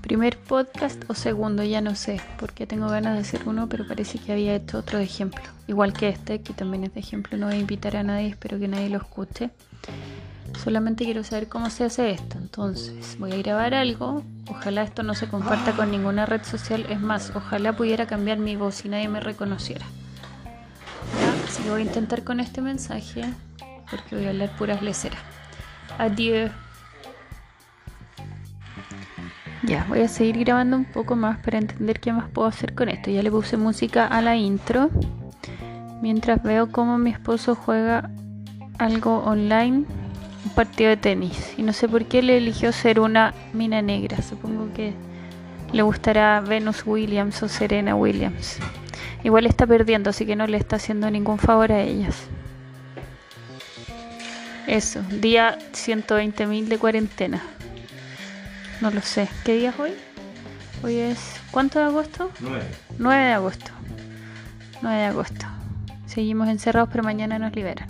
Primer podcast o segundo, ya no sé, porque tengo ganas de hacer uno, pero parece que había hecho otro ejemplo. Igual que este, que también es de ejemplo. No voy a invitar a nadie, espero que nadie lo escuche. Solamente quiero saber cómo se hace esto. Entonces, voy a grabar algo. Ojalá esto no se comparta con ninguna red social. Es más, ojalá pudiera cambiar mi voz y nadie me reconociera. Así que voy a intentar con este mensaje, porque voy a hablar puras leceras. Adiós. Ya, voy a seguir grabando un poco más para entender qué más puedo hacer con esto. Ya le puse música a la intro. Mientras veo cómo mi esposo juega algo online, un partido de tenis. Y no sé por qué le eligió ser una mina negra. Supongo que le gustará Venus Williams o Serena Williams. Igual está perdiendo, así que no le está haciendo ningún favor a ellas. Eso, día 120.000 de cuarentena. No lo sé. ¿Qué día es hoy? Hoy es... ¿Cuánto de agosto? 9. 9 de agosto. 9 de agosto. Seguimos encerrados, pero mañana nos liberan.